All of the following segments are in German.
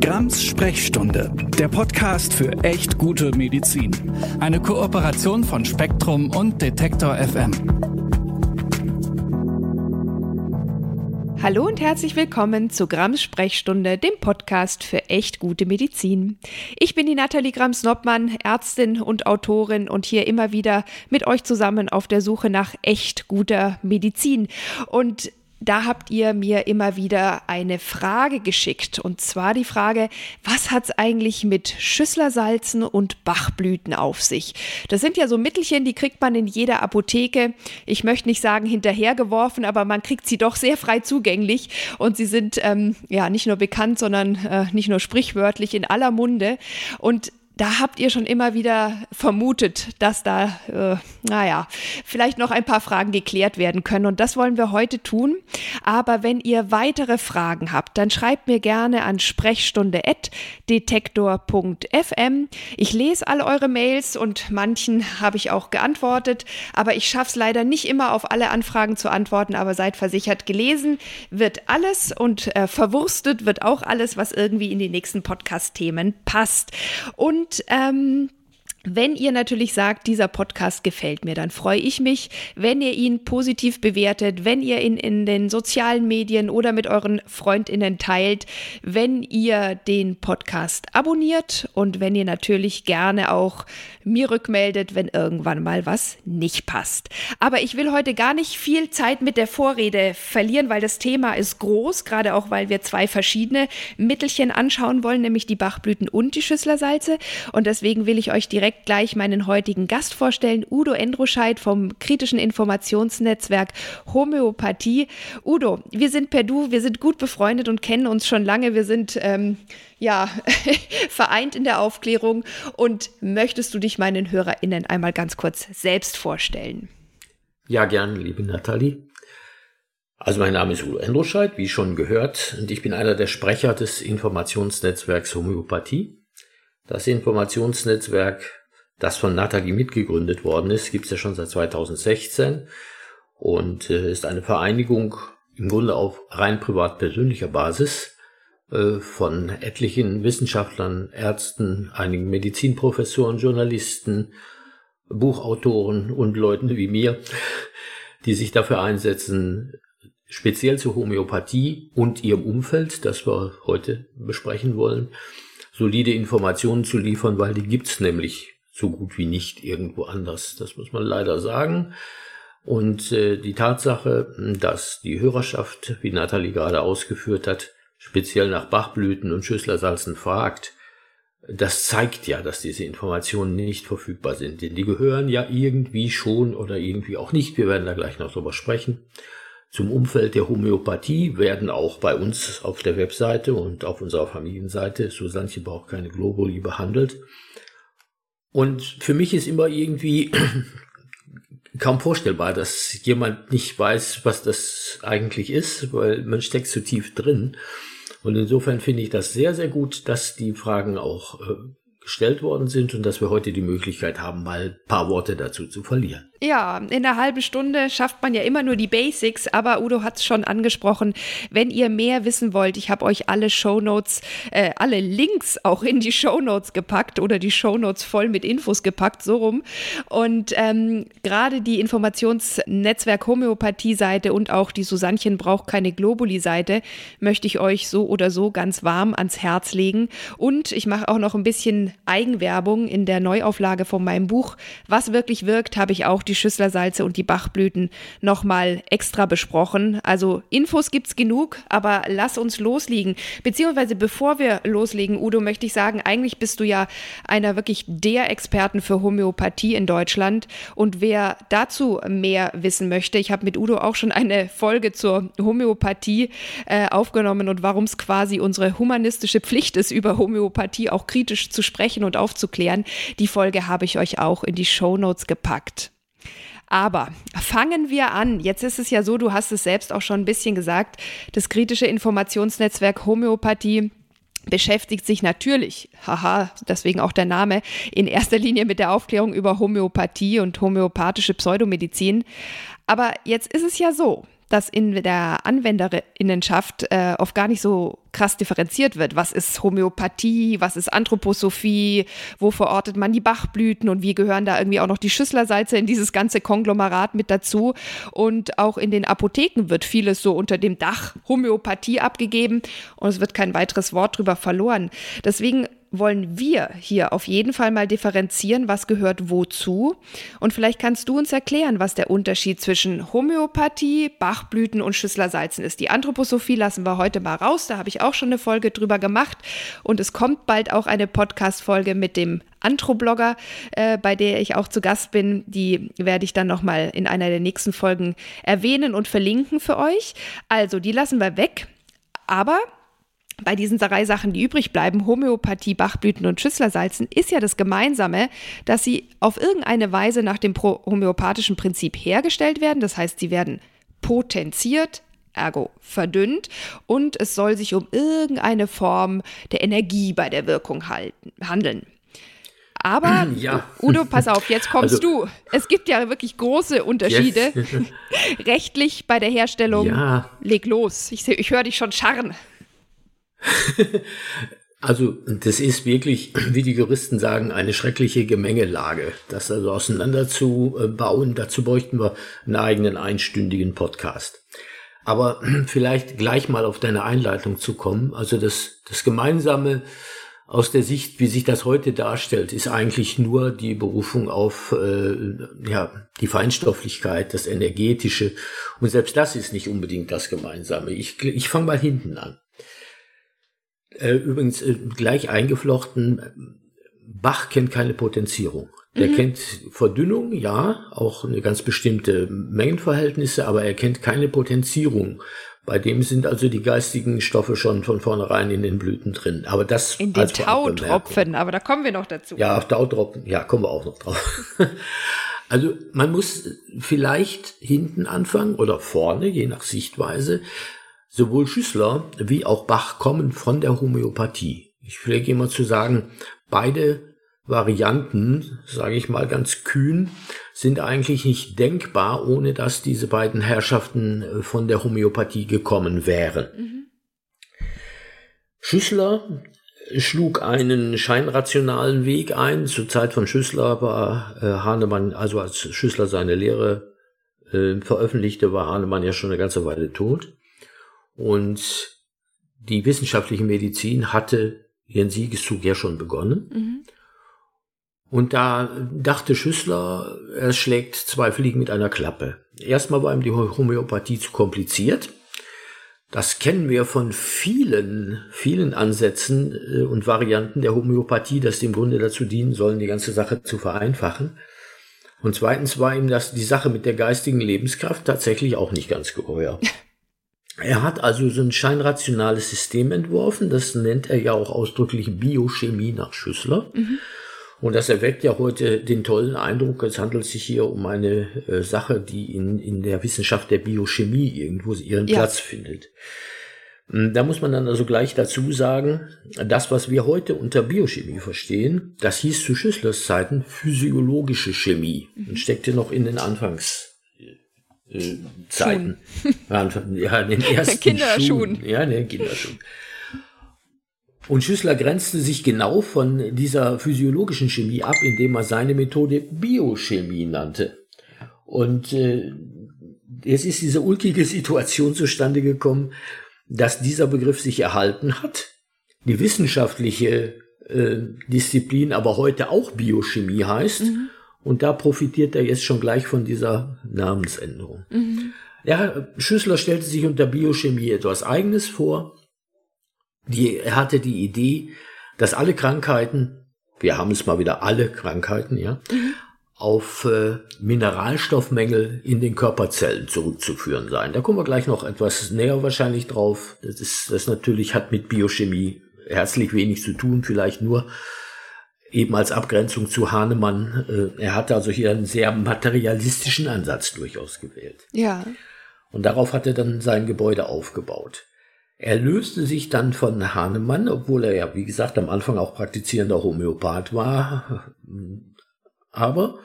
Grams Sprechstunde, der Podcast für echt gute Medizin. Eine Kooperation von Spektrum und Detektor FM. Hallo und herzlich willkommen zu Grams Sprechstunde, dem Podcast für echt gute Medizin. Ich bin die Nathalie Grams-Noppmann, Ärztin und Autorin und hier immer wieder mit euch zusammen auf der Suche nach echt guter Medizin. Und da habt ihr mir immer wieder eine Frage geschickt. Und zwar die Frage, was hat es eigentlich mit Schüsslersalzen und Bachblüten auf sich? Das sind ja so Mittelchen, die kriegt man in jeder Apotheke. Ich möchte nicht sagen hinterhergeworfen, aber man kriegt sie doch sehr frei zugänglich. Und sie sind ähm, ja nicht nur bekannt, sondern äh, nicht nur sprichwörtlich in aller Munde. Und da habt ihr schon immer wieder vermutet, dass da, äh, naja, vielleicht noch ein paar Fragen geklärt werden können. Und das wollen wir heute tun. Aber wenn ihr weitere Fragen habt, dann schreibt mir gerne an sprechstunde.detektor.fm. Ich lese all eure Mails und manchen habe ich auch geantwortet. Aber ich schaffe es leider nicht immer auf alle Anfragen zu antworten. Aber seid versichert, gelesen wird alles und äh, verwurstet wird auch alles, was irgendwie in die nächsten Podcast-Themen passt. Und und ähm, wenn ihr natürlich sagt, dieser Podcast gefällt mir, dann freue ich mich, wenn ihr ihn positiv bewertet, wenn ihr ihn in den sozialen Medien oder mit euren Freundinnen teilt, wenn ihr den Podcast abonniert und wenn ihr natürlich gerne auch mir rückmeldet, wenn irgendwann mal was nicht passt. Aber ich will heute gar nicht viel Zeit mit der Vorrede verlieren, weil das Thema ist groß, gerade auch weil wir zwei verschiedene Mittelchen anschauen wollen, nämlich die Bachblüten und die Schüsslersalze. Und deswegen will ich euch direkt direkt gleich meinen heutigen Gast vorstellen, Udo Endruscheid vom kritischen Informationsnetzwerk Homöopathie. Udo, wir sind per Du, wir sind gut befreundet und kennen uns schon lange. Wir sind ähm, ja vereint in der Aufklärung. Und möchtest du dich meinen HörerInnen einmal ganz kurz selbst vorstellen? Ja, gern, liebe Nathalie. Also mein Name ist Udo Endroscheid, wie schon gehört, und ich bin einer der Sprecher des Informationsnetzwerks Homöopathie. Das Informationsnetzwerk das von Nathalie mitgegründet worden ist, gibt es ja schon seit 2016 und äh, ist eine Vereinigung im Grunde auf rein privat persönlicher Basis äh, von etlichen Wissenschaftlern, Ärzten, einigen Medizinprofessoren, Journalisten, Buchautoren und Leuten wie mir, die sich dafür einsetzen, speziell zur Homöopathie und ihrem Umfeld, das wir heute besprechen wollen, solide Informationen zu liefern, weil die gibt's nämlich so gut wie nicht irgendwo anders. Das muss man leider sagen. Und äh, die Tatsache, dass die Hörerschaft, wie Nathalie gerade ausgeführt hat, speziell nach Bachblüten und Schüsslersalzen fragt, das zeigt ja, dass diese Informationen nicht verfügbar sind. Denn die gehören ja irgendwie schon oder irgendwie auch nicht. Wir werden da gleich noch drüber sprechen. Zum Umfeld der Homöopathie werden auch bei uns auf der Webseite und auf unserer Familienseite Susanne braucht keine Globuli behandelt. Und für mich ist immer irgendwie kaum vorstellbar, dass jemand nicht weiß, was das eigentlich ist, weil man steckt zu tief drin. Und insofern finde ich das sehr, sehr gut, dass die Fragen auch äh, gestellt worden sind und dass wir heute die Möglichkeit haben, mal ein paar Worte dazu zu verlieren. Ja, in einer halben Stunde schafft man ja immer nur die Basics, aber Udo hat es schon angesprochen. Wenn ihr mehr wissen wollt, ich habe euch alle Shownotes, äh, alle Links auch in die Shownotes gepackt oder die Shownotes voll mit Infos gepackt, so rum. Und ähm, gerade die Informationsnetzwerk Homöopathie-Seite und auch die Susannchen braucht keine Globuli-Seite möchte ich euch so oder so ganz warm ans Herz legen. Und ich mache auch noch ein bisschen Eigenwerbung in der Neuauflage von meinem Buch. Was wirklich wirkt, habe ich auch die Schüsslersalze und die Bachblüten nochmal extra besprochen. Also Infos gibt's genug, aber lass uns loslegen. Beziehungsweise bevor wir loslegen, Udo, möchte ich sagen, eigentlich bist du ja einer wirklich der Experten für Homöopathie in Deutschland. Und wer dazu mehr wissen möchte, ich habe mit Udo auch schon eine Folge zur Homöopathie äh, aufgenommen und warum es quasi unsere humanistische Pflicht ist, über Homöopathie auch kritisch zu sprechen und aufzuklären. Die Folge habe ich euch auch in die Show Notes gepackt. Aber fangen wir an. Jetzt ist es ja so, du hast es selbst auch schon ein bisschen gesagt, das kritische Informationsnetzwerk Homöopathie beschäftigt sich natürlich, haha, deswegen auch der Name, in erster Linie mit der Aufklärung über Homöopathie und homöopathische Pseudomedizin. Aber jetzt ist es ja so, dass in der Anwenderinnenschaft äh, oft gar nicht so krass differenziert wird. Was ist Homöopathie, was ist Anthroposophie, wo verortet man die Bachblüten und wie gehören da irgendwie auch noch die Schüsslersalze in dieses ganze Konglomerat mit dazu. Und auch in den Apotheken wird vieles so unter dem Dach Homöopathie abgegeben und es wird kein weiteres Wort drüber verloren. Deswegen wollen wir hier auf jeden Fall mal differenzieren, was gehört wozu. Und vielleicht kannst du uns erklären, was der Unterschied zwischen Homöopathie, Bachblüten und Schüsslersalzen ist. Die Anthroposophie lassen wir heute mal raus, da habe ich auch schon eine Folge drüber gemacht. Und es kommt bald auch eine Podcast-Folge mit dem Anthroblogger, äh, bei der ich auch zu Gast bin. Die werde ich dann nochmal in einer der nächsten Folgen erwähnen und verlinken für euch. Also, die lassen wir weg. Aber bei diesen drei Sachen, die übrig bleiben, Homöopathie, Bachblüten und Schüsslersalzen, ist ja das Gemeinsame, dass sie auf irgendeine Weise nach dem homöopathischen Prinzip hergestellt werden. Das heißt, sie werden potenziert, ergo verdünnt und es soll sich um irgendeine Form der Energie bei der Wirkung halten, handeln. Aber ja. Udo, pass auf, jetzt kommst also, du. Es gibt ja wirklich große Unterschiede yes. rechtlich bei der Herstellung. Ja. Leg los. Ich, ich höre dich schon scharren. Also das ist wirklich, wie die Juristen sagen, eine schreckliche Gemengelage. Das also auseinanderzubauen, dazu bräuchten wir einen eigenen einstündigen Podcast. Aber vielleicht gleich mal auf deine Einleitung zu kommen. Also das, das Gemeinsame aus der Sicht, wie sich das heute darstellt, ist eigentlich nur die Berufung auf äh, ja, die Feinstofflichkeit, das Energetische. Und selbst das ist nicht unbedingt das Gemeinsame. Ich, ich fange mal hinten an. Äh, übrigens äh, gleich eingeflochten, Bach kennt keine Potenzierung. Der mhm. kennt Verdünnung, ja, auch eine ganz bestimmte Mengenverhältnisse, aber er kennt keine Potenzierung. Bei dem sind also die geistigen Stoffe schon von vornherein in den Blüten drin. Aber das in den Tautropfen, aber da kommen wir noch dazu. Ja, Tautropfen, ja, kommen wir auch noch drauf. also man muss vielleicht hinten anfangen oder vorne, je nach Sichtweise. Sowohl Schüssler wie auch Bach kommen von der Homöopathie. Ich pflege immer zu sagen, beide Varianten, sage ich mal ganz kühn, sind eigentlich nicht denkbar, ohne dass diese beiden Herrschaften äh, von der Homöopathie gekommen wären. Mhm. Schüssler schlug einen scheinrationalen Weg ein. Zur Zeit von Schüssler war äh, Hahnemann, also als Schüssler seine Lehre äh, veröffentlichte, war Hahnemann ja schon eine ganze Weile tot. Und die wissenschaftliche Medizin hatte ihren Siegeszug ja schon begonnen. Mhm. Und da dachte Schüssler, er schlägt zwei Fliegen mit einer Klappe. Erstmal war ihm die Homöopathie zu kompliziert. Das kennen wir von vielen, vielen Ansätzen äh, und Varianten der Homöopathie, dass die im Grunde dazu dienen sollen, die ganze Sache zu vereinfachen. Und zweitens war ihm das die Sache mit der geistigen Lebenskraft tatsächlich auch nicht ganz geheuer. Er hat also so ein scheinrationales System entworfen, das nennt er ja auch ausdrücklich Biochemie nach Schüssler. Mhm. Und das erweckt ja heute den tollen Eindruck, es handelt sich hier um eine äh, Sache, die in, in der Wissenschaft der Biochemie irgendwo ihren ja. Platz findet. Hm, da muss man dann also gleich dazu sagen, das, was wir heute unter Biochemie verstehen, das hieß zu Schüsslers Zeiten physiologische Chemie mhm. und steckte noch in den Anfangs äh, Zeiten. ja, in den ersten Kinderschuhen. Schuhen. Ja, ne, Kinderschuhen. Und Schüssler grenzte sich genau von dieser physiologischen Chemie ab, indem er seine Methode Biochemie nannte. Und äh, es ist diese ulkige Situation zustande gekommen, dass dieser Begriff sich erhalten hat. Die wissenschaftliche äh, Disziplin aber heute auch Biochemie heißt. Mhm. Und da profitiert er jetzt schon gleich von dieser Namensänderung. Mhm. Ja, Schüssler stellte sich unter Biochemie etwas Eigenes vor. Die, er hatte die Idee, dass alle Krankheiten, wir haben es mal wieder alle Krankheiten, ja, mhm. auf äh, Mineralstoffmängel in den Körperzellen zurückzuführen seien. Da kommen wir gleich noch etwas näher wahrscheinlich drauf. Das ist, das natürlich hat mit Biochemie herzlich wenig zu tun, vielleicht nur eben als Abgrenzung zu Hahnemann. Äh, er hatte also hier einen sehr materialistischen Ansatz durchaus gewählt. Ja. Und darauf hat er dann sein Gebäude aufgebaut. Er löste sich dann von Hahnemann, obwohl er ja, wie gesagt, am Anfang auch praktizierender Homöopath war. Aber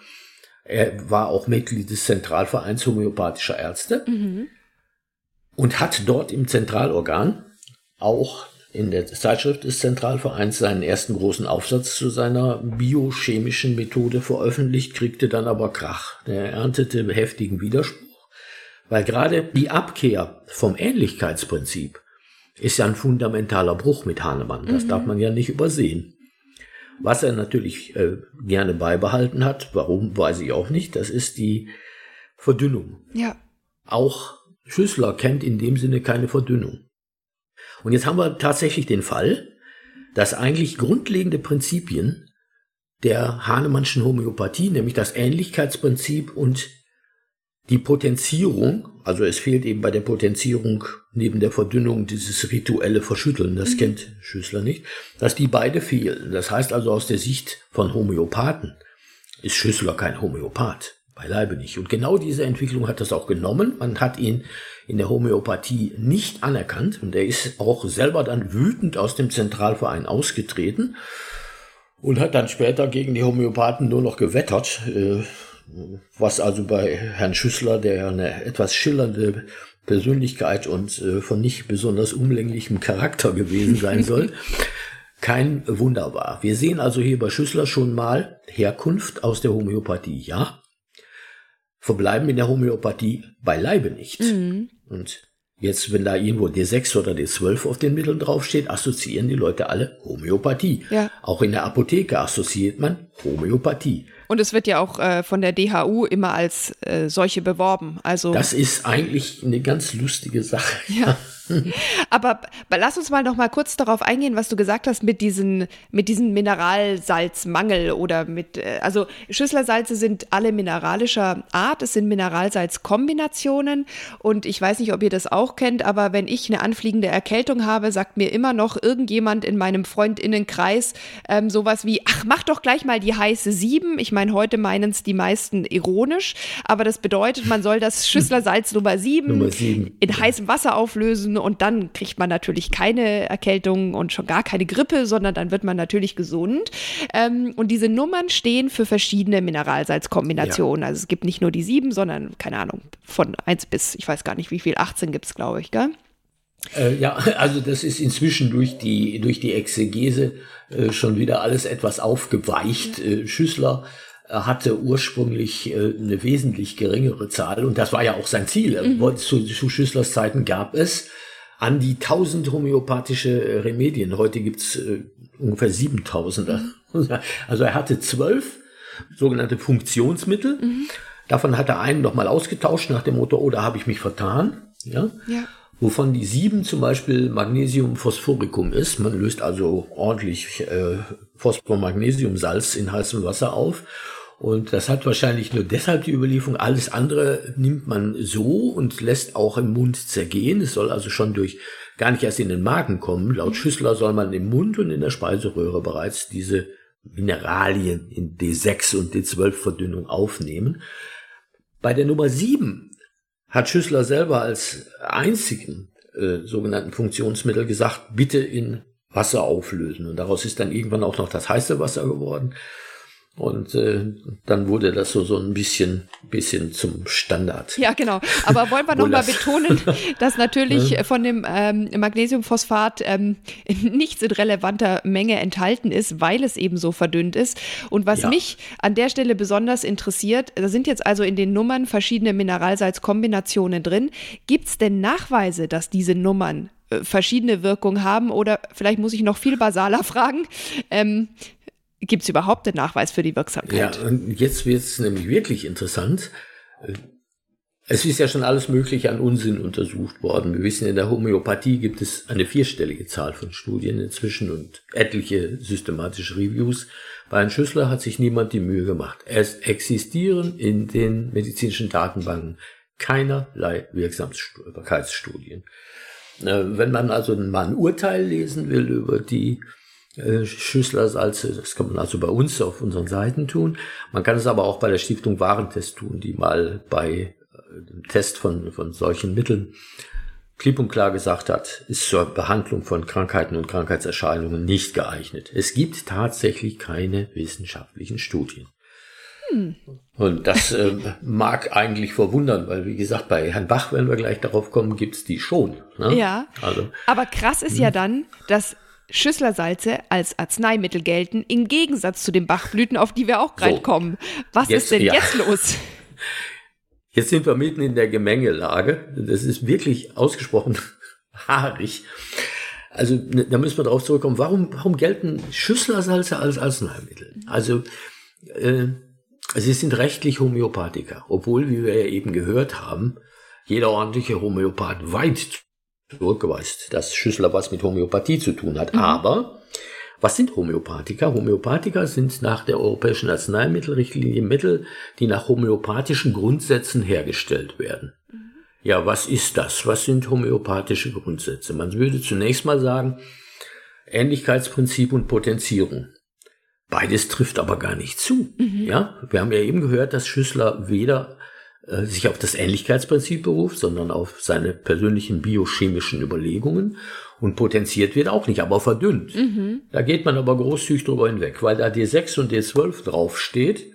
er war auch Mitglied des Zentralvereins homöopathischer Ärzte. Mhm. und hat dort im Zentralorgan auch in der Zeitschrift des Zentralvereins seinen ersten großen Aufsatz zu seiner biochemischen Methode veröffentlicht, kriegte dann aber Krach. Er erntete heftigen Widerspruch, weil gerade die Abkehr vom Ähnlichkeitsprinzip ist ja ein fundamentaler Bruch mit Hahnemann. Das mhm. darf man ja nicht übersehen. Was er natürlich äh, gerne beibehalten hat, warum weiß ich auch nicht, das ist die Verdünnung. Ja. Auch Schüssler kennt in dem Sinne keine Verdünnung. Und jetzt haben wir tatsächlich den Fall, dass eigentlich grundlegende Prinzipien der Hahnemannschen Homöopathie, nämlich das Ähnlichkeitsprinzip und die Potenzierung, also es fehlt eben bei der Potenzierung neben der Verdünnung dieses rituelle Verschütteln, das mhm. kennt Schüssler nicht, dass die beide fehlen. Das heißt also aus der Sicht von Homöopathen ist Schüssler kein Homöopath. Beileibe nicht. Und genau diese Entwicklung hat das auch genommen. Man hat ihn in der Homöopathie nicht anerkannt und er ist auch selber dann wütend aus dem Zentralverein ausgetreten und hat dann später gegen die Homöopathen nur noch gewettert, äh, was also bei Herrn Schüssler, der eine etwas schillernde Persönlichkeit und äh, von nicht besonders umlänglichem Charakter gewesen sein soll, kein Wunder war. Wir sehen also hier bei Schüssler schon mal Herkunft aus der Homöopathie, ja, verbleiben in der Homöopathie beileibe nicht. Mhm. Und jetzt, wenn da irgendwo D6 oder D12 auf den Mitteln draufsteht, assoziieren die Leute alle Homöopathie. Ja. Auch in der Apotheke assoziiert man Homöopathie. Und es wird ja auch äh, von der DHU immer als äh, solche beworben. Also das ist eigentlich eine ganz lustige Sache. Ja. Aber lass uns mal noch mal kurz darauf eingehen, was du gesagt hast mit diesen, mit diesen Mineralsalzmangel oder mit, äh, also Schüsslersalze sind alle mineralischer Art. Es sind Mineralsalzkombinationen und ich weiß nicht, ob ihr das auch kennt, aber wenn ich eine anfliegende Erkältung habe, sagt mir immer noch irgendjemand in meinem Freundinnenkreis ähm, sowas wie, ach, mach doch gleich mal die heiße Sieben. Ich meine, heute meinen es die meisten ironisch, aber das bedeutet, man soll das Schüsslersalz Nummer sieben, Nummer sieben. in heißem Wasser auflösen und dann kriegt man natürlich keine Erkältung und schon gar keine Grippe, sondern dann wird man natürlich gesund. Ähm, und diese Nummern stehen für verschiedene Mineralsalzkombinationen. Ja. Also es gibt nicht nur die sieben, sondern keine Ahnung, von eins bis, ich weiß gar nicht wie viel, 18 gibt es, glaube ich, gell? Äh, ja, also das ist inzwischen durch die, durch die Exegese äh, schon wieder alles etwas aufgeweicht. Äh, Schüssler hatte ursprünglich äh, eine wesentlich geringere Zahl und das war ja auch sein Ziel. Mhm. Zu, zu Schüsslers Zeiten gab es an die 1000 homöopathische Remedien. Heute gibt's äh, ungefähr 7000. Mhm. Also er hatte zwölf sogenannte Funktionsmittel. Mhm. Davon hat er einen nochmal ausgetauscht nach dem Motto, oh, da habe ich mich vertan. Ja? ja. Wovon die sieben zum Beispiel Magnesium Phosphoricum ist. Man löst also ordentlich äh, Phosphor-Magnesium-Salz in heißem Wasser auf und das hat wahrscheinlich nur deshalb die Überlieferung. Alles andere nimmt man so und lässt auch im Mund zergehen. Es soll also schon durch gar nicht erst in den Magen kommen. Laut mhm. Schüssler soll man im Mund und in der Speiseröhre bereits diese Mineralien in D6 und D12 Verdünnung aufnehmen. Bei der Nummer 7 hat Schüssler selber als einzigen äh, sogenannten Funktionsmittel gesagt, bitte in Wasser auflösen. Und daraus ist dann irgendwann auch noch das heiße Wasser geworden. Und äh, dann wurde das so, so ein bisschen, bisschen zum Standard. Ja, genau. Aber wollen wir nochmal betonen, dass natürlich von dem ähm, Magnesiumphosphat ähm, nichts in relevanter Menge enthalten ist, weil es eben so verdünnt ist. Und was ja. mich an der Stelle besonders interessiert, da sind jetzt also in den Nummern verschiedene Mineralsalzkombinationen drin. Gibt es denn Nachweise, dass diese Nummern äh, verschiedene Wirkungen haben? Oder vielleicht muss ich noch viel basaler fragen. Ähm, gibt es überhaupt den Nachweis für die Wirksamkeit? Ja, und jetzt wird es nämlich wirklich interessant. Es ist ja schon alles Mögliche an Unsinn untersucht worden. Wir wissen, in der Homöopathie gibt es eine vierstellige Zahl von Studien inzwischen und etliche systematische Reviews. Bei Herrn Schüssler hat sich niemand die Mühe gemacht. Es existieren in den medizinischen Datenbanken keinerlei Wirksamkeitsstudien. Äh, wenn man also mal ein Urteil lesen will über die Schüsslersalze. Das kann man also bei uns auf unseren Seiten tun. Man kann es aber auch bei der Stiftung Warentest tun, die mal bei äh, dem Test von, von solchen Mitteln klipp und klar gesagt hat, ist zur Behandlung von Krankheiten und Krankheitserscheinungen nicht geeignet. Es gibt tatsächlich keine wissenschaftlichen Studien. Hm. Und das äh, mag eigentlich verwundern, weil wie gesagt, bei Herrn Bach, wenn wir gleich darauf kommen, gibt es die schon. Ne? Ja. Also, Aber krass ist ja hm. dann, dass Schüsslersalze als Arzneimittel gelten, im Gegensatz zu den Bachblüten, auf die wir auch gerade so, kommen. Was jetzt, ist denn ja. jetzt los? Jetzt sind wir mitten in der Gemengelage. Das ist wirklich ausgesprochen haarig. Also da müssen wir darauf zurückkommen. Warum, warum gelten Schüsslersalze als Arzneimittel? Also äh, sie sind rechtlich Homöopathika, obwohl, wie wir ja eben gehört haben, jeder ordentliche Homöopath weit zurückgeweist, dass Schüssler was mit Homöopathie zu tun hat. Mhm. Aber was sind Homöopathika? Homöopathika sind nach der Europäischen Arzneimittelrichtlinie Mittel, die nach homöopathischen Grundsätzen hergestellt werden. Mhm. Ja, was ist das? Was sind homöopathische Grundsätze? Man würde zunächst mal sagen, Ähnlichkeitsprinzip und Potenzierung. Beides trifft aber gar nicht zu. Mhm. Ja, wir haben ja eben gehört, dass Schüssler weder sich auf das Ähnlichkeitsprinzip beruft, sondern auf seine persönlichen biochemischen Überlegungen und potenziert wird auch nicht, aber verdünnt. Mhm. Da geht man aber großzügig drüber hinweg, weil da D6 und D12 draufsteht,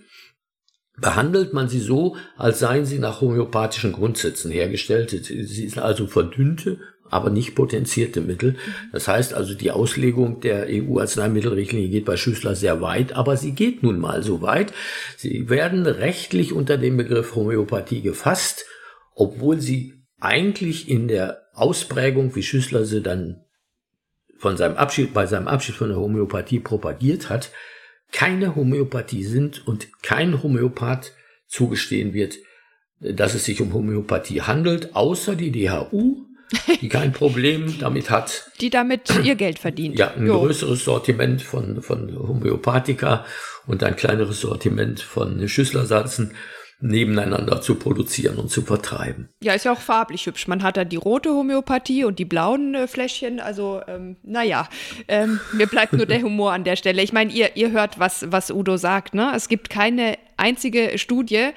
behandelt man sie so, als seien sie nach homöopathischen Grundsätzen hergestellt. Sie sind also verdünnte aber nicht potenzierte Mittel. Das heißt also, die Auslegung der EU-Arzneimittelrichtlinie geht bei Schüssler sehr weit, aber sie geht nun mal so weit. Sie werden rechtlich unter dem Begriff Homöopathie gefasst, obwohl sie eigentlich in der Ausprägung, wie Schüssler sie dann von seinem Abschied, bei seinem Abschied von der Homöopathie propagiert hat, keine Homöopathie sind und kein Homöopath zugestehen wird, dass es sich um Homöopathie handelt, außer die DHU die kein Problem damit hat. Die damit ihr Geld verdient. Ja, ein jo. größeres Sortiment von, von Homöopathika und ein kleineres Sortiment von Schüsslersalzen nebeneinander zu produzieren und zu vertreiben. Ja, ist ja auch farblich hübsch. Man hat da die rote Homöopathie und die blauen äh, Fläschchen. Also, ähm, naja, ähm, mir bleibt nur der Humor an der Stelle. Ich meine, ihr, ihr hört, was, was Udo sagt. Ne? Es gibt keine einzige Studie,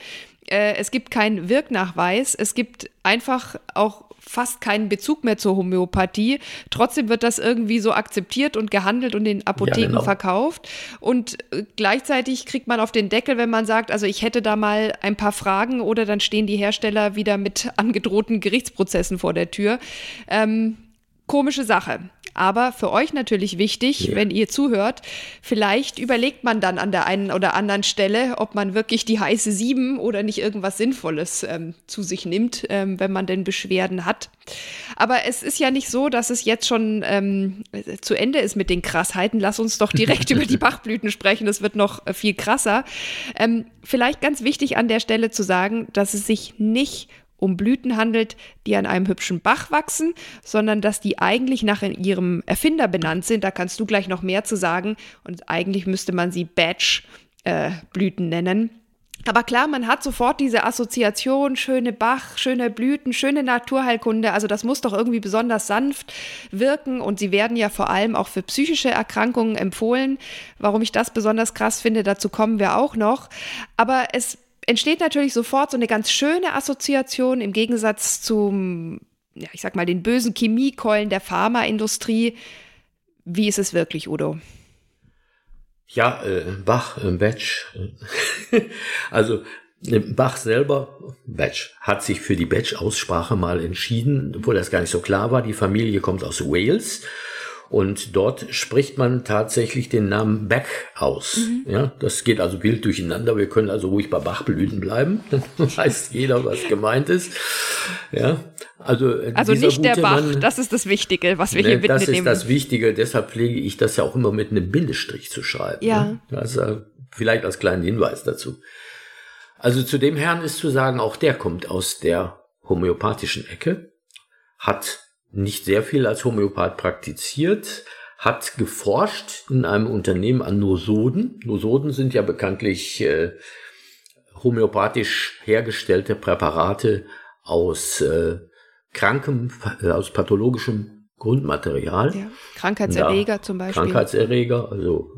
äh, es gibt keinen Wirknachweis. Es gibt einfach auch fast keinen Bezug mehr zur Homöopathie. Trotzdem wird das irgendwie so akzeptiert und gehandelt und in Apotheken ja, genau. verkauft. Und äh, gleichzeitig kriegt man auf den Deckel, wenn man sagt, also ich hätte da mal ein paar Fragen oder dann stehen die Hersteller wieder mit angedrohten Gerichtsprozessen vor der Tür. Ähm, komische Sache. Aber für euch natürlich wichtig, ja. wenn ihr zuhört, vielleicht überlegt man dann an der einen oder anderen Stelle, ob man wirklich die heiße Sieben oder nicht irgendwas Sinnvolles ähm, zu sich nimmt, ähm, wenn man denn Beschwerden hat. Aber es ist ja nicht so, dass es jetzt schon ähm, zu Ende ist mit den Krassheiten. Lass uns doch direkt über die Bachblüten sprechen. Das wird noch äh, viel krasser. Ähm, vielleicht ganz wichtig an der Stelle zu sagen, dass es sich nicht um Blüten handelt, die an einem hübschen Bach wachsen, sondern dass die eigentlich nach ihrem Erfinder benannt sind. Da kannst du gleich noch mehr zu sagen. Und eigentlich müsste man sie Badge-Blüten äh, nennen. Aber klar, man hat sofort diese Assoziation, schöne Bach, schöne Blüten, schöne Naturheilkunde. Also das muss doch irgendwie besonders sanft wirken und sie werden ja vor allem auch für psychische Erkrankungen empfohlen. Warum ich das besonders krass finde, dazu kommen wir auch noch. Aber es entsteht natürlich sofort so eine ganz schöne Assoziation im Gegensatz zum, ja, ich sag mal, den bösen Chemiekeulen der Pharmaindustrie. Wie ist es wirklich, Udo? Ja, äh, Bach, äh, Batch. also äh, Bach selber, Batch, hat sich für die Batch-Aussprache mal entschieden, obwohl das gar nicht so klar war. Die Familie kommt aus Wales und dort spricht man tatsächlich den Namen Beck aus. Mhm. Ja, das geht also wild durcheinander. Wir können also ruhig bei Bachblüten bleiben. Dann weiß jeder, was gemeint ist. Ja, also, äh, also nicht der Bach, Mann, das ist das Wichtige, was wir ne, hier mitnehmen. Das ist das Wichtige, deshalb pflege ich das ja auch immer mit einem Bindestrich zu schreiben. Ja. Ne? Das äh, vielleicht als kleinen Hinweis dazu. Also zu dem Herrn ist zu sagen, auch der kommt aus der homöopathischen Ecke, hat nicht sehr viel als Homöopath praktiziert, hat geforscht in einem Unternehmen an Nosoden. Nosoden sind ja bekanntlich äh, homöopathisch hergestellte Präparate aus äh, krankem, äh, aus pathologischem Grundmaterial. Ja, Krankheitserreger zum Beispiel. Krankheitserreger, also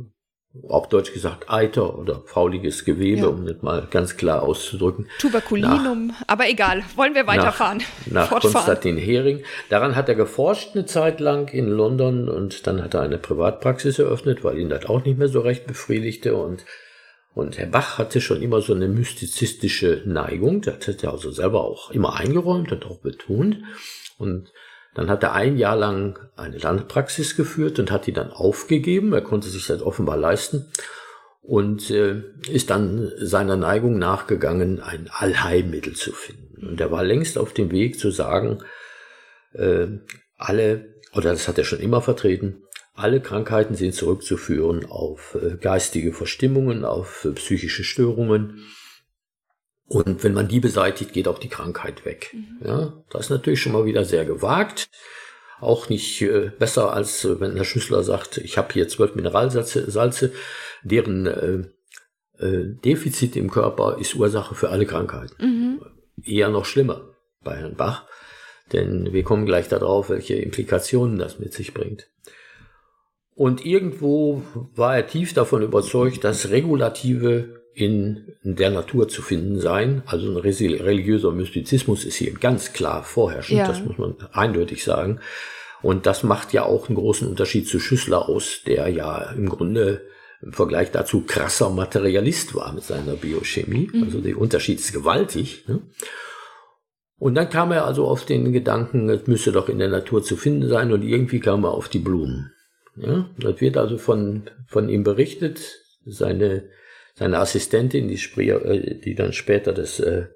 auf Deutsch gesagt Eiter oder fauliges Gewebe, ja. um das mal ganz klar auszudrücken. Tuberkulinum, nach, aber egal, wollen wir weiterfahren. Nach, nach Konstantin Hering. Daran hat er geforscht eine Zeit lang in London und dann hat er eine Privatpraxis eröffnet, weil ihn das auch nicht mehr so recht befriedigte und Und Herr Bach hatte schon immer so eine mystizistische Neigung. Das hat er also selber auch immer eingeräumt und auch betont. Und dann hat er ein Jahr lang eine Landpraxis geführt und hat die dann aufgegeben. Er konnte sich das offenbar leisten und äh, ist dann seiner Neigung nachgegangen, ein Allheilmittel zu finden. Und er war längst auf dem Weg zu sagen, äh, alle, oder das hat er schon immer vertreten, alle Krankheiten sind zurückzuführen auf äh, geistige Verstimmungen, auf äh, psychische Störungen. Und wenn man die beseitigt, geht auch die Krankheit weg. Mhm. Ja, das ist natürlich schon mal wieder sehr gewagt. Auch nicht äh, besser als äh, wenn der Schüssler sagt, ich habe hier zwölf Mineralsalze, Salze, deren äh, äh, Defizit im Körper ist Ursache für alle Krankheiten. Mhm. Eher noch schlimmer bei Herrn Bach, denn wir kommen gleich darauf, welche Implikationen das mit sich bringt. Und irgendwo war er tief davon überzeugt, dass Regulative in der Natur zu finden seien. Also ein religiöser Mystizismus ist hier ganz klar vorherrschend, ja. das muss man eindeutig sagen. Und das macht ja auch einen großen Unterschied zu Schüssler aus, der ja im Grunde im Vergleich dazu krasser Materialist war mit seiner Biochemie. Mhm. Also der Unterschied ist gewaltig. Ne? Und dann kam er also auf den Gedanken, es müsse doch in der Natur zu finden sein und irgendwie kam er auf die Blumen. Ja, das wird also von, von ihm berichtet. Seine, seine Assistentin, die, äh, die dann später das äh,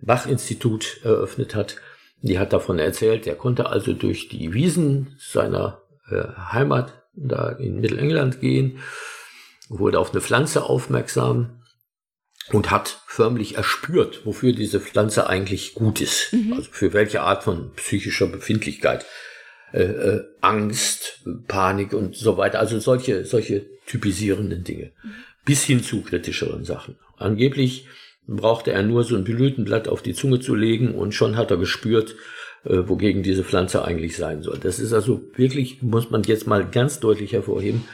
Bach-Institut eröffnet hat, die hat davon erzählt, er konnte also durch die Wiesen seiner äh, Heimat da in Mittelengland gehen, wurde auf eine Pflanze aufmerksam und hat förmlich erspürt, wofür diese Pflanze eigentlich gut ist. Mhm. Also für welche Art von psychischer Befindlichkeit äh, äh, Angst, Panik und so weiter. Also solche, solche typisierenden Dinge. Bis hin zu kritischeren Sachen. Angeblich brauchte er nur so ein Blütenblatt auf die Zunge zu legen und schon hat er gespürt, äh, wogegen diese Pflanze eigentlich sein soll. Das ist also wirklich, muss man jetzt mal ganz deutlich hervorheben,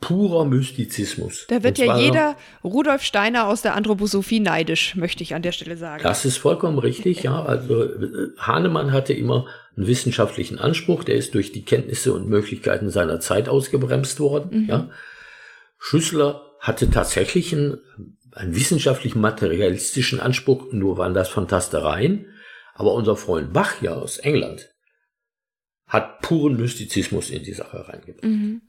purer Mystizismus. Da wird ja jeder Rudolf Steiner aus der Anthroposophie neidisch, möchte ich an der Stelle sagen. Das ist vollkommen richtig, ja. Also äh, Hahnemann hatte immer einen wissenschaftlichen Anspruch, der ist durch die Kenntnisse und Möglichkeiten seiner Zeit ausgebremst worden, mhm. ja. Schüssler hatte tatsächlich einen, einen wissenschaftlichen materialistischen Anspruch, nur waren das Fantastereien. Aber unser Freund Bach ja aus England hat puren Mystizismus in die Sache reingebracht. Mhm.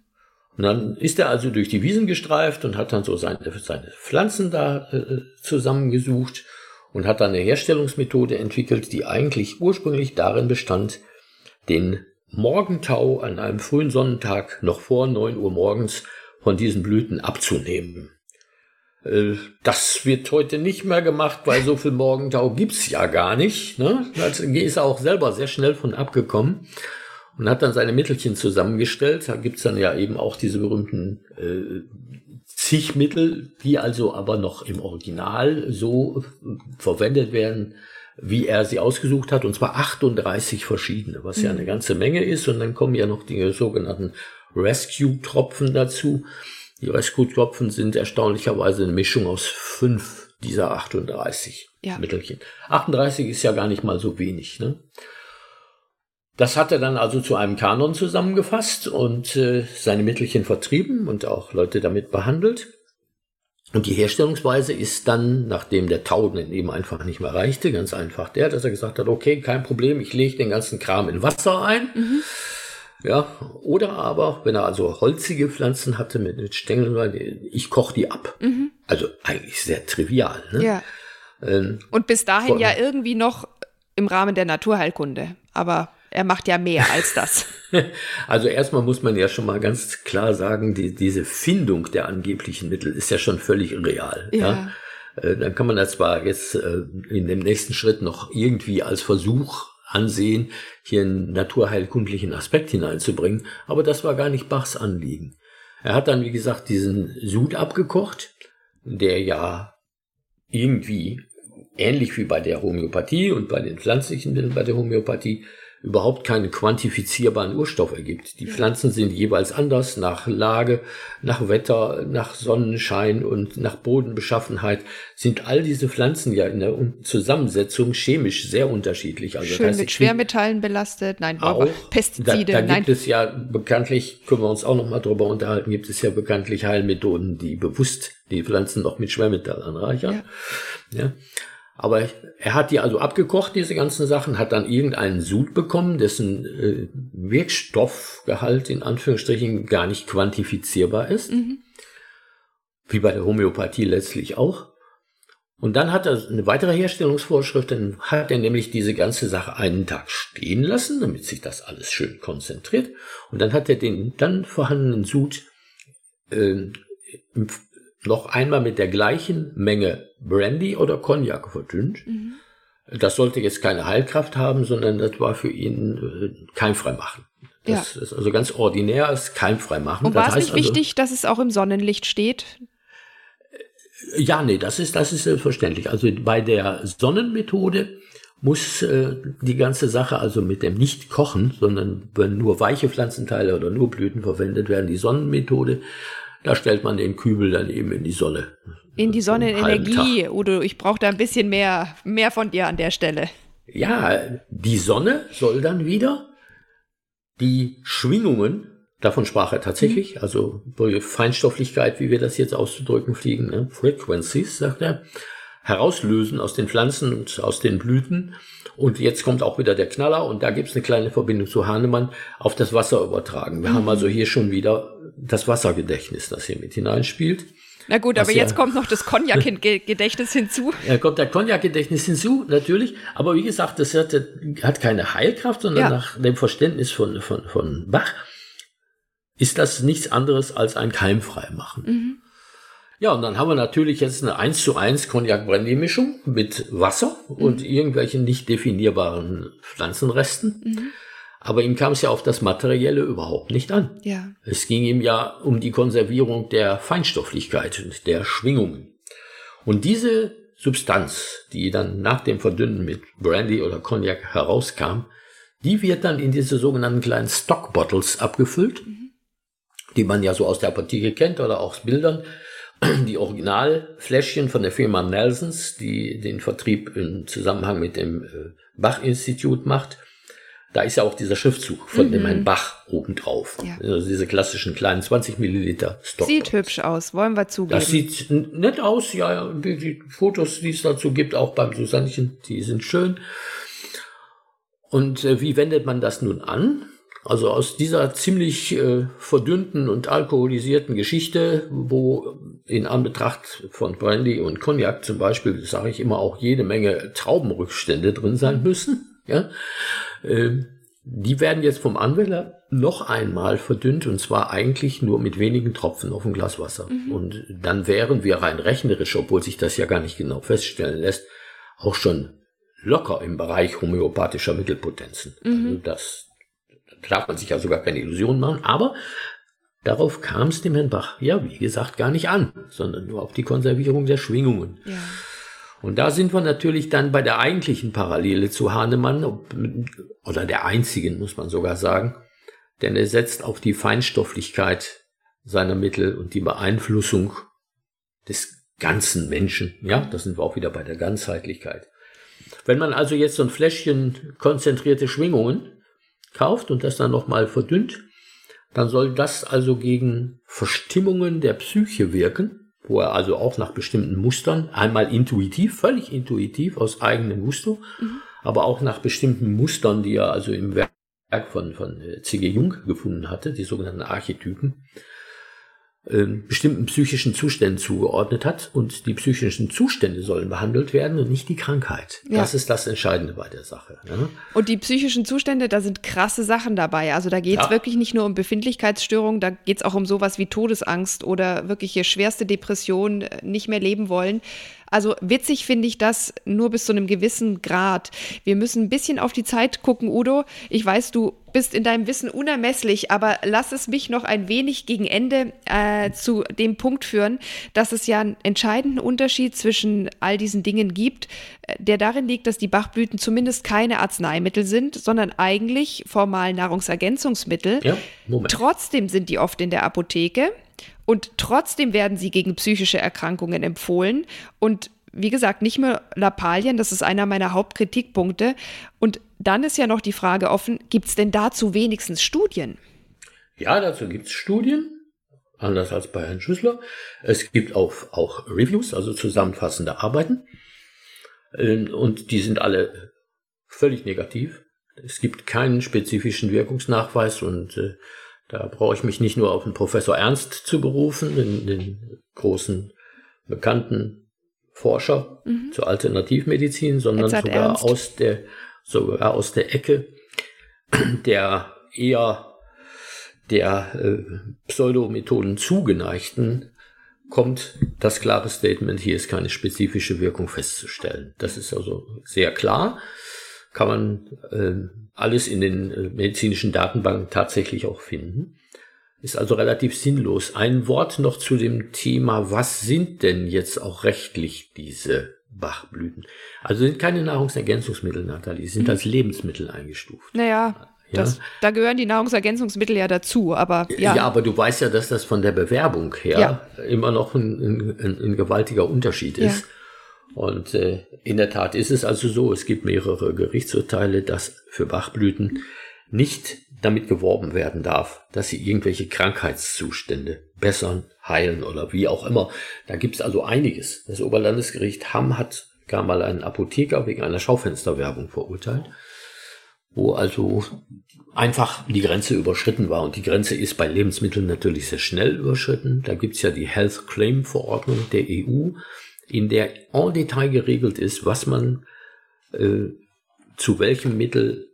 Und dann ist er also durch die Wiesen gestreift und hat dann so seine, seine Pflanzen da äh, zusammengesucht und hat dann eine Herstellungsmethode entwickelt, die eigentlich ursprünglich darin bestand, den Morgentau an einem frühen Sonnentag noch vor neun Uhr morgens von diesen Blüten abzunehmen. Äh, das wird heute nicht mehr gemacht, weil so viel Morgentau gibt's ja gar nicht. Ne? Da ist er auch selber sehr schnell von abgekommen und hat dann seine Mittelchen zusammengestellt. Da gibt's dann ja eben auch diese berühmten äh, Zigmittel, die also aber noch im Original so verwendet werden, wie er sie ausgesucht hat, und zwar 38 verschiedene, was ja mhm. eine ganze Menge ist. Und dann kommen ja noch die sogenannten Rescue-Tropfen dazu. Die Rescue-Tropfen sind erstaunlicherweise eine Mischung aus fünf dieser 38 ja. Mittelchen. 38 ist ja gar nicht mal so wenig. Ne? Das hat er dann also zu einem Kanon zusammengefasst und äh, seine Mittelchen vertrieben und auch Leute damit behandelt. Und die Herstellungsweise ist dann, nachdem der Tauden eben einfach nicht mehr reichte, ganz einfach der, dass er gesagt hat, okay, kein Problem, ich lege den ganzen Kram in Wasser ein. Mhm. Ja, oder aber, wenn er also holzige Pflanzen hatte mit, mit Stängeln, ich koche die ab. Mhm. Also eigentlich sehr trivial. Ne? Ja. Ähm, und bis dahin vor, ja irgendwie noch im Rahmen der Naturheilkunde. Aber er macht ja mehr als das. Also erstmal muss man ja schon mal ganz klar sagen, die, diese Findung der angeblichen Mittel ist ja schon völlig real. Ja. ja? Äh, dann kann man das zwar jetzt äh, in dem nächsten Schritt noch irgendwie als Versuch ansehen, hier einen naturheilkundlichen Aspekt hineinzubringen, aber das war gar nicht Bachs Anliegen. Er hat dann, wie gesagt, diesen Sud abgekocht, der ja irgendwie ähnlich wie bei der Homöopathie und bei den pflanzlichen Mitteln bei der Homöopathie überhaupt keinen quantifizierbaren Urstoff ergibt. Die Pflanzen sind jeweils anders nach Lage, nach Wetter, nach Sonnenschein und nach Bodenbeschaffenheit sind all diese Pflanzen ja in der Zusammensetzung chemisch sehr unterschiedlich. Also Schön das heißt, mit Schwermetallen belastet, nein, auch, Pestizide. Da, da nein. gibt es ja bekanntlich, können wir uns auch noch mal drüber unterhalten, gibt es ja bekanntlich Heilmethoden, die bewusst die Pflanzen noch mit Schwermetall anreichern. Ja. ja. Aber er hat die also abgekocht, diese ganzen Sachen, hat dann irgendeinen Sud bekommen, dessen äh, Wirkstoffgehalt in Anführungsstrichen gar nicht quantifizierbar ist. Mhm. Wie bei der Homöopathie letztlich auch. Und dann hat er eine weitere Herstellungsvorschrift, dann hat er nämlich diese ganze Sache einen Tag stehen lassen, damit sich das alles schön konzentriert. Und dann hat er den dann vorhandenen Sud äh, noch einmal mit der gleichen Menge Brandy oder Cognac verdünnt. Mhm. Das sollte jetzt keine Heilkraft haben, sondern das war für ihn äh, keimfrei machen. Das ja. ist also ganz ordinär, ist keimfrei machen. Und war es nicht also, wichtig, dass es auch im Sonnenlicht steht? Äh, ja, nee, das ist, das ist selbstverständlich. Also bei der Sonnenmethode muss äh, die ganze Sache also mit dem Nicht-Kochen, sondern wenn nur weiche Pflanzenteile oder nur Blüten verwendet werden, die Sonnenmethode, da stellt man den Kübel dann eben in die Sonne. In die Sonnenenergie, Udo. Ich brauche da ein bisschen mehr, mehr von dir an der Stelle. Ja, die Sonne soll dann wieder die Schwingungen, davon sprach er tatsächlich, mhm. also Feinstofflichkeit, wie wir das jetzt auszudrücken fliegen, ne? Frequencies, sagt er, herauslösen aus den Pflanzen und aus den Blüten. Und jetzt kommt auch wieder der Knaller und da gibt es eine kleine Verbindung zu Hahnemann auf das Wasser übertragen. Wir mhm. haben also hier schon wieder das Wassergedächtnis, das hier mit hineinspielt. Na gut, aber jetzt kommt noch das Cognac-Gedächtnis hinzu. Ja, kommt der Cognac-Gedächtnis hinzu, natürlich. Aber wie gesagt, das hat, hat keine Heilkraft, sondern ja. nach dem Verständnis von, von, von Bach ist das nichts anderes als ein Keimfreimachen. Mhm. Ja, und dann haben wir natürlich jetzt eine 1 zu 1 Cognac-Brandy-Mischung mit Wasser mhm. und irgendwelchen nicht definierbaren Pflanzenresten. Mhm. Aber ihm kam es ja auf das Materielle überhaupt nicht an. Ja. Es ging ihm ja um die Konservierung der Feinstofflichkeit und der Schwingungen. Und diese Substanz, die dann nach dem Verdünnen mit Brandy oder Cognac herauskam, die wird dann in diese sogenannten kleinen Stock-Bottles abgefüllt, mhm. die man ja so aus der Apotheke kennt oder aus Bildern. Die Originalfläschchen von der Firma Nelsons, die den Vertrieb im Zusammenhang mit dem äh, Bach-Institut macht, da ist ja auch dieser Schriftzug von mhm. dem Herrn Bach obendrauf. Ja. Also diese klassischen kleinen 20 Milliliter Stock. Sieht hübsch aus, wollen wir zugeben. Das sieht nett aus, ja, die Fotos, die es dazu gibt, auch beim Susannchen, die sind schön. Und äh, wie wendet man das nun an? Also aus dieser ziemlich äh, verdünnten und alkoholisierten Geschichte, wo in Anbetracht von Brandy und Cognac zum Beispiel, sage ich immer, auch jede Menge Traubenrückstände drin sein müssen, ja, ähm, die werden jetzt vom Anwender noch einmal verdünnt und zwar eigentlich nur mit wenigen Tropfen auf ein Glas Wasser. Mhm. Und dann wären wir rein rechnerisch, obwohl sich das ja gar nicht genau feststellen lässt, auch schon locker im Bereich homöopathischer Mittelpotenzen. Mhm. Also das darf man sich ja sogar keine Illusionen machen, aber darauf kam es dem Herrn Bach, ja, wie gesagt, gar nicht an, sondern nur auf die Konservierung der Schwingungen. Ja. Und da sind wir natürlich dann bei der eigentlichen Parallele zu Hahnemann, oder der einzigen, muss man sogar sagen, denn er setzt auf die Feinstofflichkeit seiner Mittel und die Beeinflussung des ganzen Menschen. Ja, da sind wir auch wieder bei der Ganzheitlichkeit. Wenn man also jetzt so ein Fläschchen konzentrierte Schwingungen kauft und das dann nochmal verdünnt, dann soll das also gegen Verstimmungen der Psyche wirken wo er also auch nach bestimmten Mustern, einmal intuitiv, völlig intuitiv aus eigenem Gusto, mhm. aber auch nach bestimmten Mustern, die er also im Werk von, von äh, C.G. Jung gefunden hatte, die sogenannten Archetypen, ähm, bestimmten psychischen Zuständen zugeordnet hat. Und die psychischen Zustände sollen behandelt werden und nicht die Krankheit. Ja. Das ist das Entscheidende bei der Sache. Ja. Und die psychischen Zustände, da sind krasse Sachen dabei. Also da geht es ja. wirklich nicht nur um Befindlichkeitsstörungen, da geht es auch um sowas wie Todesangst oder wirkliche schwerste Depression, äh, nicht mehr leben wollen. Also witzig finde ich das nur bis zu einem gewissen Grad. Wir müssen ein bisschen auf die Zeit gucken, Udo. Ich weiß, du bist in deinem Wissen unermesslich, aber lass es mich noch ein wenig gegen Ende äh, zu dem Punkt führen, dass es ja einen entscheidenden Unterschied zwischen all diesen Dingen gibt, äh, der darin liegt, dass die Bachblüten zumindest keine Arzneimittel sind, sondern eigentlich formal Nahrungsergänzungsmittel. Ja, Moment. Trotzdem sind die oft in der Apotheke. Und trotzdem werden sie gegen psychische Erkrankungen empfohlen. Und wie gesagt, nicht mehr Lappalien, das ist einer meiner Hauptkritikpunkte. Und dann ist ja noch die Frage offen, gibt es denn dazu wenigstens Studien? Ja, dazu gibt es Studien, anders als bei Herrn Schüssler. Es gibt auch, auch Reviews, also zusammenfassende Arbeiten. Ähm, und die sind alle völlig negativ. Es gibt keinen spezifischen Wirkungsnachweis und äh, da brauche ich mich nicht nur auf den Professor Ernst zu berufen, den, den großen bekannten Forscher mhm. zur Alternativmedizin, sondern sogar Ernst. aus der sogar aus der Ecke der eher der äh, Pseudomethoden zugeneigten kommt das klare Statement, hier ist keine spezifische Wirkung festzustellen. Das ist also sehr klar kann man äh, alles in den äh, medizinischen Datenbanken tatsächlich auch finden. Ist also relativ sinnlos. Ein Wort noch zu dem Thema, was sind denn jetzt auch rechtlich diese Bachblüten? Also sind keine Nahrungsergänzungsmittel, Nathalie, sind mhm. als Lebensmittel eingestuft. Naja, ja. Das, da gehören die Nahrungsergänzungsmittel ja dazu, aber ja. Ja, aber du weißt ja, dass das von der Bewerbung her ja. immer noch ein, ein, ein, gewaltiger Unterschied ist. Ja. Und äh, in der Tat ist es also so, es gibt mehrere Gerichtsurteile, dass für Bachblüten nicht damit geworben werden darf, dass sie irgendwelche Krankheitszustände bessern, heilen oder wie auch immer. Da gibt es also einiges. Das Oberlandesgericht Hamm hat gar mal einen Apotheker wegen einer Schaufensterwerbung verurteilt, wo also einfach die Grenze überschritten war. Und die Grenze ist bei Lebensmitteln natürlich sehr schnell überschritten. Da gibt's ja die Health Claim Verordnung der EU in der en Detail geregelt ist, was man äh, zu welchem Mittel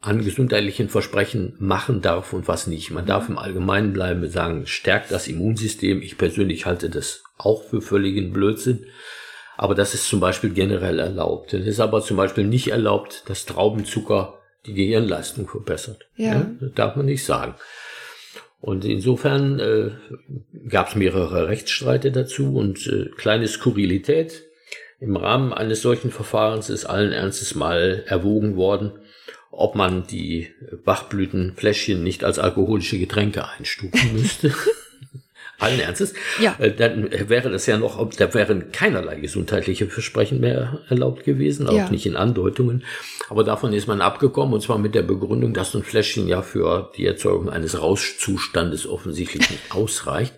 an gesundheitlichen Versprechen machen darf und was nicht. Man darf im Allgemeinen bleiben sagen, stärkt das Immunsystem. Ich persönlich halte das auch für völligen Blödsinn. Aber das ist zum Beispiel generell erlaubt. Es ist aber zum Beispiel nicht erlaubt, dass Traubenzucker die Gehirnleistung verbessert. Ja. ja das darf man nicht sagen. Und insofern äh, gab es mehrere Rechtsstreite dazu und äh, kleine Skurrilität. Im Rahmen eines solchen Verfahrens ist allen Ernstes mal erwogen worden, ob man die Bachblütenfläschchen nicht als alkoholische Getränke einstufen müsste. allen Ernstes, ja. Äh, dann wäre das ja noch, da wären keinerlei gesundheitliche Versprechen mehr erlaubt gewesen, auch ja. nicht in Andeutungen. Aber davon ist man abgekommen und zwar mit der Begründung, dass ein Fläschchen ja für die Erzeugung eines Rauschzustandes offensichtlich nicht ausreicht.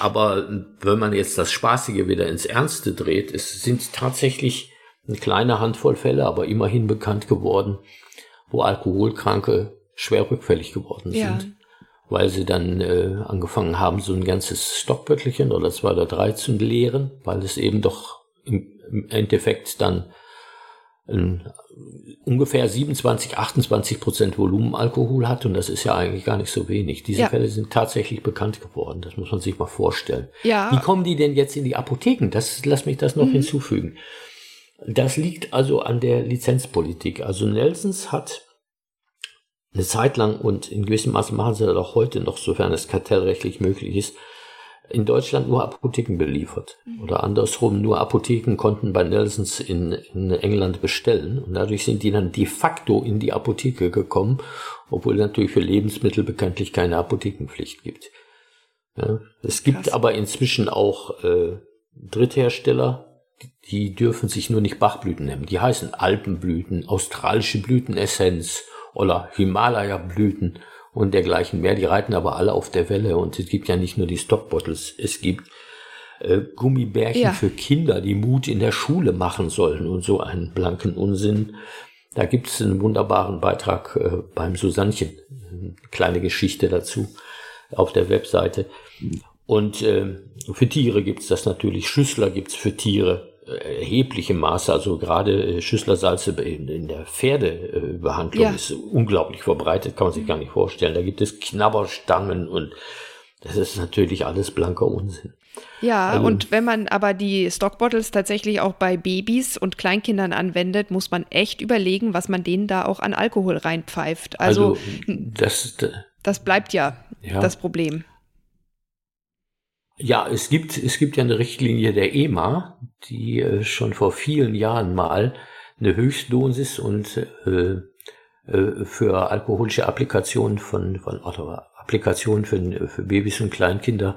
Aber wenn man jetzt das Spaßige wieder ins Ernste dreht, es sind tatsächlich eine kleine Handvoll Fälle, aber immerhin bekannt geworden, wo Alkoholkranke schwer rückfällig geworden ja. sind weil sie dann äh, angefangen haben, so ein ganzes Stockböttelchen oder zwei oder drei zu leeren, weil es eben doch im, im Endeffekt dann ein, ungefähr 27, 28 Prozent Volumenalkohol hat und das ist ja eigentlich gar nicht so wenig. Diese ja. Fälle sind tatsächlich bekannt geworden, das muss man sich mal vorstellen. Ja. Wie kommen die denn jetzt in die Apotheken? Das, lass mich das noch mhm. hinzufügen. Das liegt also an der Lizenzpolitik. Also Nelsons hat eine Zeit lang und in gewissem Maße machen sie das auch heute noch, sofern es kartellrechtlich möglich ist, in Deutschland nur Apotheken beliefert. Mhm. Oder andersrum, nur Apotheken konnten bei Nelsons in, in England bestellen. Und dadurch sind die dann de facto in die Apotheke gekommen, obwohl natürlich für Lebensmittel bekanntlich keine Apothekenpflicht gibt. Ja, es gibt Krass. aber inzwischen auch äh, Dritthersteller, die dürfen sich nur nicht Bachblüten nennen. Die heißen Alpenblüten, australische Blütenessenz oder Himalaya-Blüten und dergleichen mehr. Die reiten aber alle auf der Welle und es gibt ja nicht nur die Stockbottles, es gibt äh, Gummibärchen ja. für Kinder, die Mut in der Schule machen sollen und so einen blanken Unsinn. Da gibt es einen wunderbaren Beitrag äh, beim Susannchen, eine kleine Geschichte dazu auf der Webseite. Und äh, für Tiere gibt's das natürlich, Schüssler gibt's für Tiere erheblichem Maße, also gerade äh, Schüsslersalze in der Pferdebehandlung ja. ist unglaublich verbreitet, kann man sich gar nicht vorstellen. Da gibt es Knabberstangen und Das ist natürlich alles blanker Unsinn. Ja, also, und wenn man aber die Stockbottles tatsächlich auch bei Babys und Kleinkindern anwendet, muss man echt überlegen, was man denen da auch an Alkohol reinpfeift. Also, also das, das bleibt ja, ja das Problem. Ja, es gibt, es gibt ja eine Richtlinie der EMA, die äh, schon vor vielen Jahren mal eine Höchstdosis und äh, äh, für alkoholische Applikationen von, von oder Applikationen für, für Babys und Kleinkinder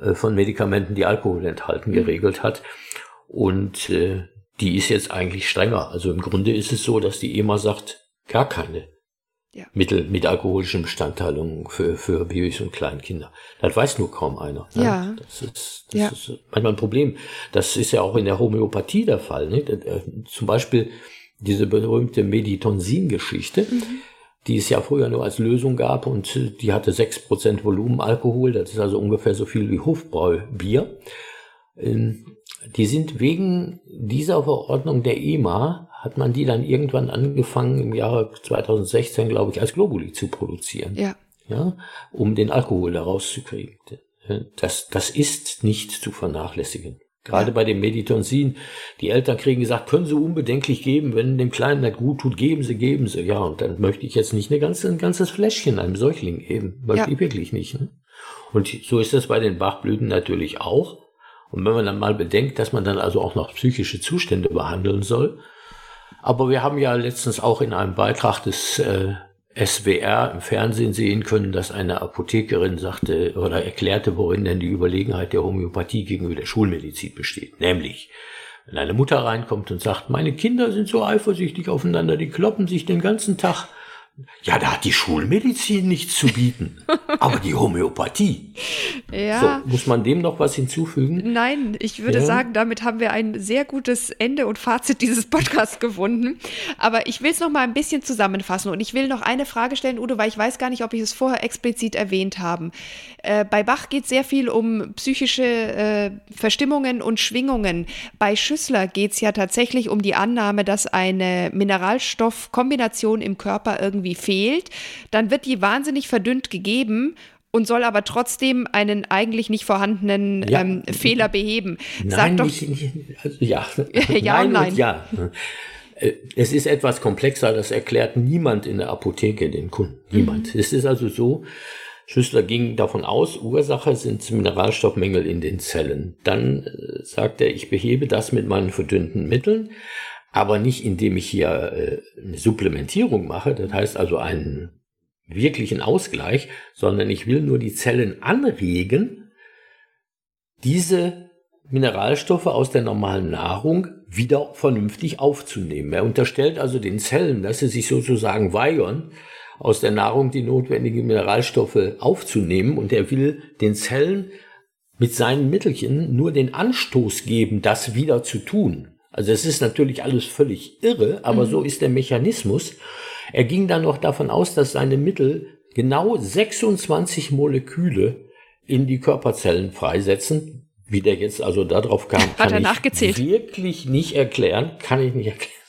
äh, von Medikamenten, die Alkohol enthalten, mhm. geregelt hat. Und äh, die ist jetzt eigentlich strenger. Also im Grunde ist es so, dass die EMA sagt, gar keine ja. Mittel mit alkoholischen Bestandteilungen für, für Babys und Kleinkinder. Das weiß nur kaum einer. Ne? Ja. Das, ist, das ja. ist manchmal ein Problem. Das ist ja auch in der Homöopathie der Fall. Ne? Zum Beispiel diese berühmte Meditonsin-Geschichte. Mhm die es ja früher nur als Lösung gab und die hatte sechs Prozent Volumenalkohol, das ist also ungefähr so viel wie Hofbräubier. Ähm, die sind wegen dieser Verordnung der EMA, hat man die dann irgendwann angefangen im Jahre 2016, glaube ich, als Globuli zu produzieren. Ja. Ja, um den Alkohol daraus zu kriegen. Das, das ist nicht zu vernachlässigen. Gerade ja. bei dem Meditonsin. Die Eltern kriegen gesagt, können Sie unbedenklich geben, wenn dem Kleinen nicht gut tut, geben Sie, geben Sie. Ja, und dann möchte ich jetzt nicht eine ganze, ein ganzes Fläschchen einem Säugling geben. Möchte ja. ich wirklich nicht. Ne? Und so ist das bei den Bachblüten natürlich auch. Und wenn man dann mal bedenkt, dass man dann also auch noch psychische Zustände behandeln soll. Aber wir haben ja letztens auch in einem Beitrag des äh, SWR im Fernsehen sehen können, dass eine Apothekerin sagte oder erklärte, worin denn die Überlegenheit der Homöopathie gegenüber der Schulmedizin besteht. Nämlich, wenn eine Mutter reinkommt und sagt, meine Kinder sind so eifersüchtig aufeinander, die kloppen sich den ganzen Tag, ja, da hat die Schulmedizin nichts zu bieten, aber die Homöopathie. Ja. So, muss man dem noch was hinzufügen? Nein, ich würde ja. sagen, damit haben wir ein sehr gutes Ende und Fazit dieses Podcasts gefunden. Aber ich will es noch mal ein bisschen zusammenfassen und ich will noch eine Frage stellen, Udo, weil ich weiß gar nicht, ob ich es vorher explizit erwähnt habe. Äh, bei Bach geht es sehr viel um psychische äh, Verstimmungen und Schwingungen. Bei Schüssler geht es ja tatsächlich um die Annahme, dass eine Mineralstoffkombination im Körper irgendwie fehlt. Dann wird die wahnsinnig verdünnt gegeben und soll aber trotzdem einen eigentlich nicht vorhandenen ja. ähm, Fehler beheben. Nein, Sag doch, nicht, nicht, also ja. ja nein, nein. ja. Äh, es ist etwas komplexer, das erklärt niemand in der Apotheke den Kunden. Niemand. Mhm. Es ist also so, Schüssler ging davon aus, Ursache sind Mineralstoffmängel in den Zellen. Dann äh, sagt er, ich behebe das mit meinen verdünnten Mitteln, aber nicht indem ich hier äh, eine Supplementierung mache, das heißt also einen wirklichen Ausgleich, sondern ich will nur die Zellen anregen, diese Mineralstoffe aus der normalen Nahrung wieder vernünftig aufzunehmen. Er unterstellt also den Zellen, dass sie sich sozusagen weigern, aus der Nahrung die notwendigen Mineralstoffe aufzunehmen und er will den Zellen mit seinen Mittelchen nur den Anstoß geben, das wieder zu tun. Also es ist natürlich alles völlig irre, aber mhm. so ist der Mechanismus. Er ging dann noch davon aus, dass seine Mittel genau 26 Moleküle in die Körperzellen freisetzen. Wie der jetzt also darauf kam, kann ich wirklich nicht erklären, kann ich nicht erklären.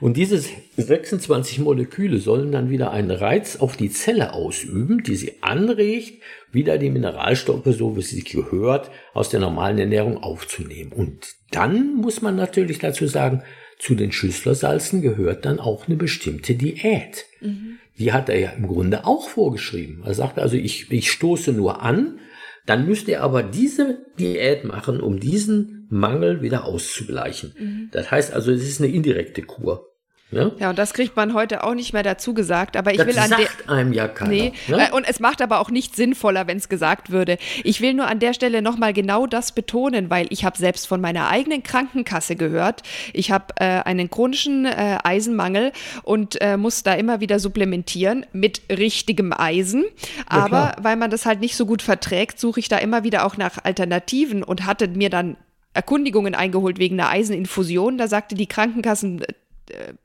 Und diese 26 Moleküle sollen dann wieder einen Reiz auf die Zelle ausüben, die sie anregt, wieder die Mineralstoffe, so wie sich gehört, aus der normalen Ernährung aufzunehmen. Und dann muss man natürlich dazu sagen, zu den Schüsslersalzen gehört dann auch eine bestimmte Diät. Mhm. Die hat er ja im Grunde auch vorgeschrieben. Er sagt also, ich, ich stoße nur an, dann müsst ihr aber diese Diät machen, um diesen Mangel wieder auszugleichen. Mhm. Das heißt also, es ist eine indirekte Kur. Ja? ja, und das kriegt man heute auch nicht mehr dazu gesagt. Aber ich das will an sagt einem ja keiner. Nee, ne? und es macht aber auch nicht sinnvoller, wenn es gesagt würde. Ich will nur an der Stelle nochmal genau das betonen, weil ich habe selbst von meiner eigenen Krankenkasse gehört. Ich habe äh, einen chronischen äh, Eisenmangel und äh, muss da immer wieder supplementieren mit richtigem Eisen. Aber ja, weil man das halt nicht so gut verträgt, suche ich da immer wieder auch nach Alternativen und hatte mir dann Erkundigungen eingeholt wegen einer Eiseninfusion. Da sagte die Krankenkassen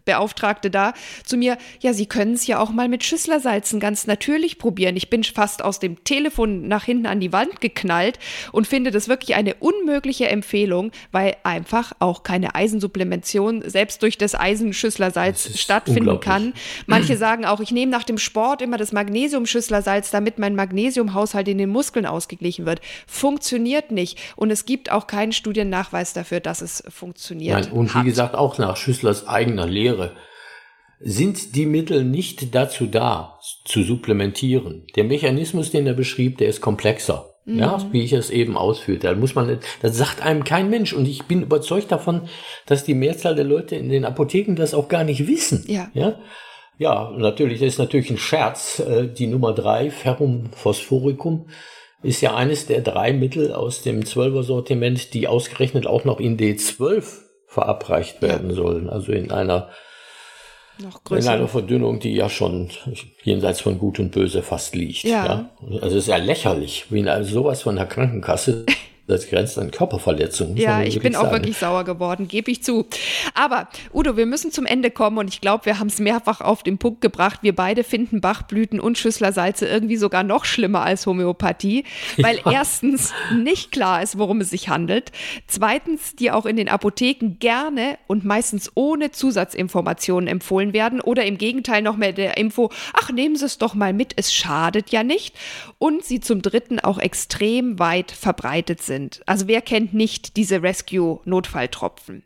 Beauftragte da zu mir, ja, Sie können es ja auch mal mit Schüsslersalzen ganz natürlich probieren. Ich bin fast aus dem Telefon nach hinten an die Wand geknallt und finde das wirklich eine unmögliche Empfehlung, weil einfach auch keine Eisensupplementation selbst durch das Eisenschüsslersalz stattfinden kann. Manche sagen auch, ich nehme nach dem Sport immer das Magnesiumschüsslersalz, damit mein Magnesiumhaushalt in den Muskeln ausgeglichen wird. Funktioniert nicht. Und es gibt auch keinen Studiennachweis dafür, dass es funktioniert. Nein, und wie gesagt, auch nach Schüsslers eigener Lehre sind die Mittel nicht dazu da, zu supplementieren. Der Mechanismus, den er beschrieb, der ist komplexer. Mhm. Ja, wie ich es eben ausführte. Da muss man, das sagt einem kein Mensch. Und ich bin überzeugt davon, dass die Mehrzahl der Leute in den Apotheken das auch gar nicht wissen. Ja. Ja. Ja, natürlich, das ist natürlich ein Scherz. Äh, die Nummer drei, Ferrum phosphoricum, ist ja eines der drei Mittel aus dem 12er Sortiment, die ausgerechnet auch noch in D12 verabreicht werden ja. sollen. Also in einer. In einer Verdünnung, die ja schon jenseits von Gut und Böse fast liegt. Ja. ja? Also es ist ja lächerlich, wie also sowas von der Krankenkasse das grenzt an Körperverletzungen. Ja, ich bin sagen. auch wirklich sauer geworden, gebe ich zu. Aber Udo, wir müssen zum Ende kommen und ich glaube, wir haben es mehrfach auf den Punkt gebracht. Wir beide finden Bachblüten und Schüsslersalze irgendwie sogar noch schlimmer als Homöopathie, weil ja. erstens nicht klar ist, worum es sich handelt. Zweitens, die auch in den Apotheken gerne und meistens ohne Zusatzinformationen empfohlen werden oder im Gegenteil noch mehr der Info, ach, nehmen Sie es doch mal mit, es schadet ja nicht. Und sie zum Dritten auch extrem weit verbreitet sind sind. Also wer kennt nicht diese Rescue-Notfalltropfen?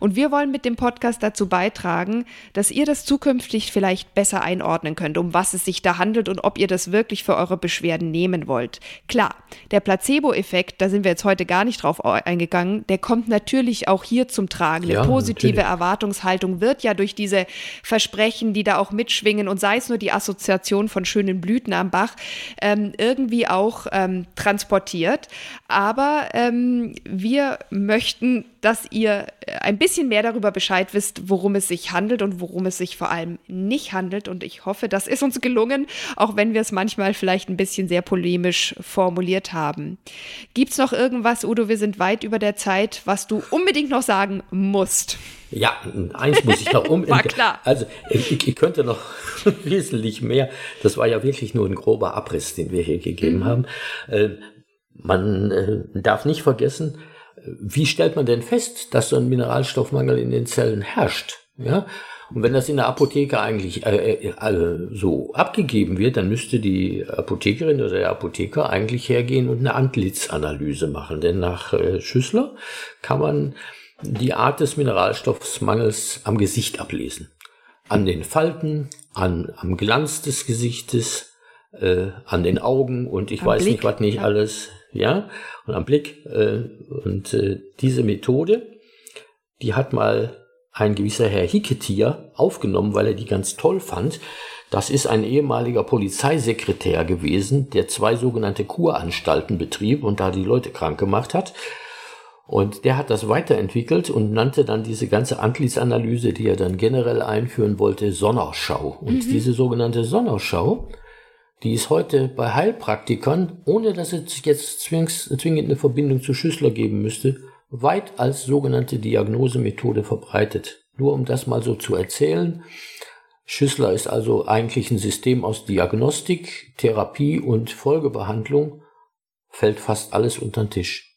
Und wir wollen mit dem Podcast dazu beitragen, dass ihr das zukünftig vielleicht besser einordnen könnt, um was es sich da handelt und ob ihr das wirklich für eure Beschwerden nehmen wollt. Klar, der Placebo-Effekt, da sind wir jetzt heute gar nicht drauf eingegangen, der kommt natürlich auch hier zum Tragen. Eine ja, positive natürlich. Erwartungshaltung wird ja durch diese Versprechen, die da auch mitschwingen und sei es nur die Assoziation von schönen Blüten am Bach, ähm, irgendwie auch ähm, transportiert. Aber ähm, wir möchten dass ihr äh, ein bisschen mehr darüber Bescheid wisst, worum es sich handelt und worum es sich vor allem nicht handelt. Und ich hoffe, das ist uns gelungen, auch wenn wir es manchmal vielleicht ein bisschen sehr polemisch formuliert haben. Gibt es noch irgendwas, Udo, wir sind weit über der Zeit, was du unbedingt noch sagen musst? Ja, eins muss ich noch unbedingt. war klar. Also, ich, ich, könnte noch wesentlich mehr. Das war ja wirklich nur ein grober Abriss, den wir hier gegeben mhm. haben. Äh, man äh, darf nicht vergessen, wie stellt man denn fest, dass so ein Mineralstoffmangel in den Zellen herrscht? Ja? Und wenn das in der Apotheke eigentlich äh, äh, äh, so abgegeben wird, dann müsste die Apothekerin oder der Apotheker eigentlich hergehen und eine Antlitzanalyse machen. Denn nach äh, Schüssler kann man die Art des Mineralstoffmangels am Gesicht ablesen. An den Falten, an, am Glanz des Gesichtes, äh, an den Augen und ich am weiß Blick, nicht, was nicht alles ja, und am Blick. Äh, und äh, diese Methode, die hat mal ein gewisser Herr Hicketier aufgenommen, weil er die ganz toll fand. Das ist ein ehemaliger Polizeisekretär gewesen, der zwei sogenannte Kuranstalten betrieb und da die Leute krank gemacht hat. Und der hat das weiterentwickelt und nannte dann diese ganze Antlitzanalyse, die er dann generell einführen wollte, Sonnerschau. Und mhm. diese sogenannte Sonnerschau, die ist heute bei Heilpraktikern, ohne dass es jetzt zwingend eine Verbindung zu Schüssler geben müsste, weit als sogenannte Diagnosemethode verbreitet. Nur um das mal so zu erzählen. Schüssler ist also eigentlich ein System aus Diagnostik, Therapie und Folgebehandlung. Fällt fast alles unter den Tisch.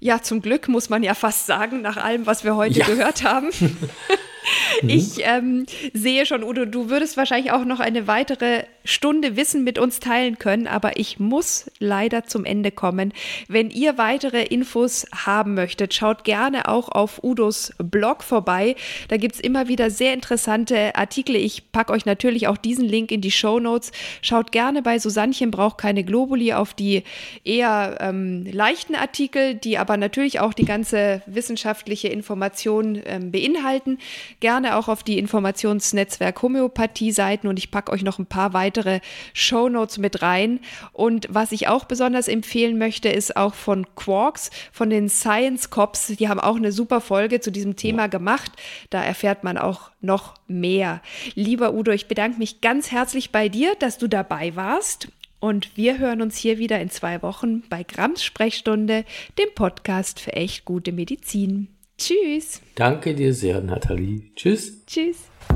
Ja, zum Glück muss man ja fast sagen, nach allem, was wir heute ja. gehört haben. Mhm. Ich ähm, sehe schon, Udo, du würdest wahrscheinlich auch noch eine weitere Stunde Wissen mit uns teilen können, aber ich muss leider zum Ende kommen. Wenn ihr weitere Infos haben möchtet, schaut gerne auch auf Udos Blog vorbei. Da gibt es immer wieder sehr interessante Artikel. Ich packe euch natürlich auch diesen Link in die Show Notes. Schaut gerne bei Susannchen braucht keine Globuli auf die eher ähm, leichten Artikel, die aber natürlich auch die ganze wissenschaftliche Information ähm, beinhalten gerne auch auf die Informationsnetzwerk Homöopathie-Seiten und ich packe euch noch ein paar weitere Show Notes mit rein. Und was ich auch besonders empfehlen möchte, ist auch von Quarks, von den Science Cops. Die haben auch eine super Folge zu diesem Thema gemacht. Da erfährt man auch noch mehr. Lieber Udo, ich bedanke mich ganz herzlich bei dir, dass du dabei warst. Und wir hören uns hier wieder in zwei Wochen bei Grams Sprechstunde, dem Podcast für echt gute Medizin. Tschüss. Danke dir sehr, Nathalie. Tschüss. Tschüss.